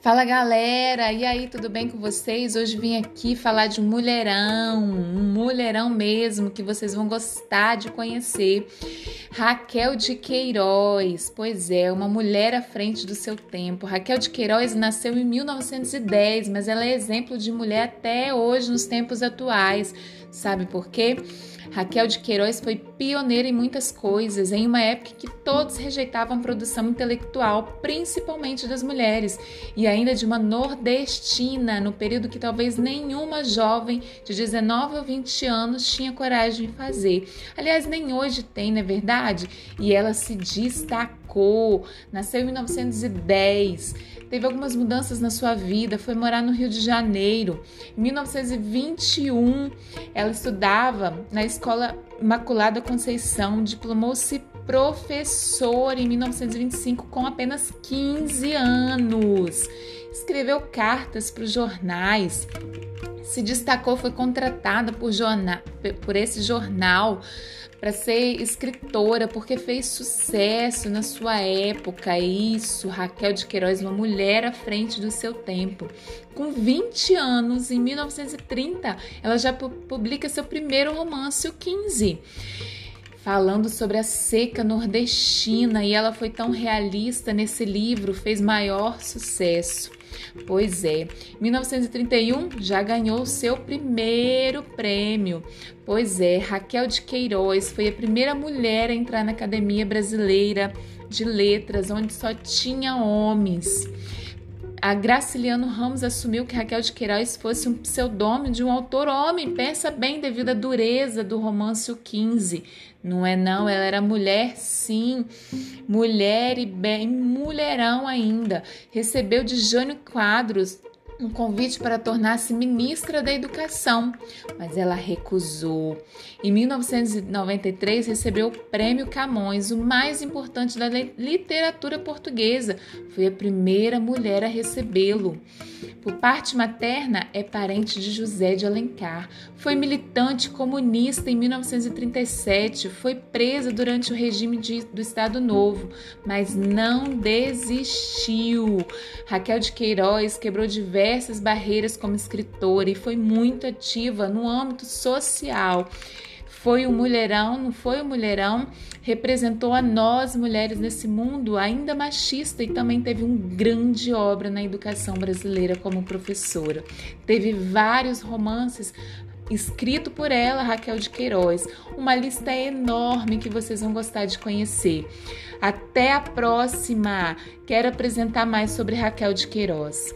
Fala galera, e aí, tudo bem com vocês? Hoje vim aqui falar de um mulherão, um mulherão mesmo que vocês vão gostar de conhecer. Raquel de Queiroz, pois é, uma mulher à frente do seu tempo. Raquel de Queiroz nasceu em 1910, mas ela é exemplo de mulher até hoje nos tempos atuais. Sabe por quê? Raquel de Queiroz foi pioneira em muitas coisas, em uma época que todos rejeitavam a produção intelectual, principalmente das mulheres, e ainda de uma nordestina, no período que talvez nenhuma jovem de 19 ou 20 anos tinha coragem de fazer. Aliás, nem hoje tem, não é verdade? E ela se destacou, nasceu em 1910 teve algumas mudanças na sua vida, foi morar no Rio de Janeiro. Em 1921, ela estudava na Escola Imaculada Conceição, diplomou-se professora em 1925 com apenas 15 anos. Escreveu cartas para os jornais, se destacou, foi contratada por, jornal, por esse jornal para ser escritora, porque fez sucesso na sua época. Isso, Raquel de Queiroz, uma mulher à frente do seu tempo. Com 20 anos, em 1930, ela já publica seu primeiro romance, o 15 falando sobre a seca nordestina e ela foi tão realista nesse livro, fez maior sucesso. Pois é, 1931 já ganhou seu primeiro prêmio. Pois é, Raquel de Queiroz foi a primeira mulher a entrar na Academia Brasileira de Letras, onde só tinha homens a Graciliano Ramos assumiu que Raquel de Queiroz fosse um pseudônimo de um autor homem. Pensa bem, devido à dureza do romance O 15. Não é não, ela era mulher sim, mulher e bem mulherão ainda. Recebeu de Jânio Quadros um convite para tornar-se ministra da Educação, mas ela recusou. Em 1993, recebeu o Prêmio Camões, o mais importante da literatura portuguesa. Foi a primeira mulher a recebê-lo. Por parte materna, é parente de José de Alencar. Foi militante comunista em 1937, foi presa durante o regime de, do Estado Novo, mas não desistiu. Raquel de Queiroz quebrou diversas barreiras como escritora e foi muito ativa no âmbito social foi o mulherão, não foi o mulherão, representou a nós mulheres nesse mundo ainda machista e também teve uma grande obra na educação brasileira como professora. Teve vários romances escrito por ela, Raquel de Queiroz. Uma lista enorme que vocês vão gostar de conhecer. Até a próxima! Quero apresentar mais sobre Raquel de Queiroz.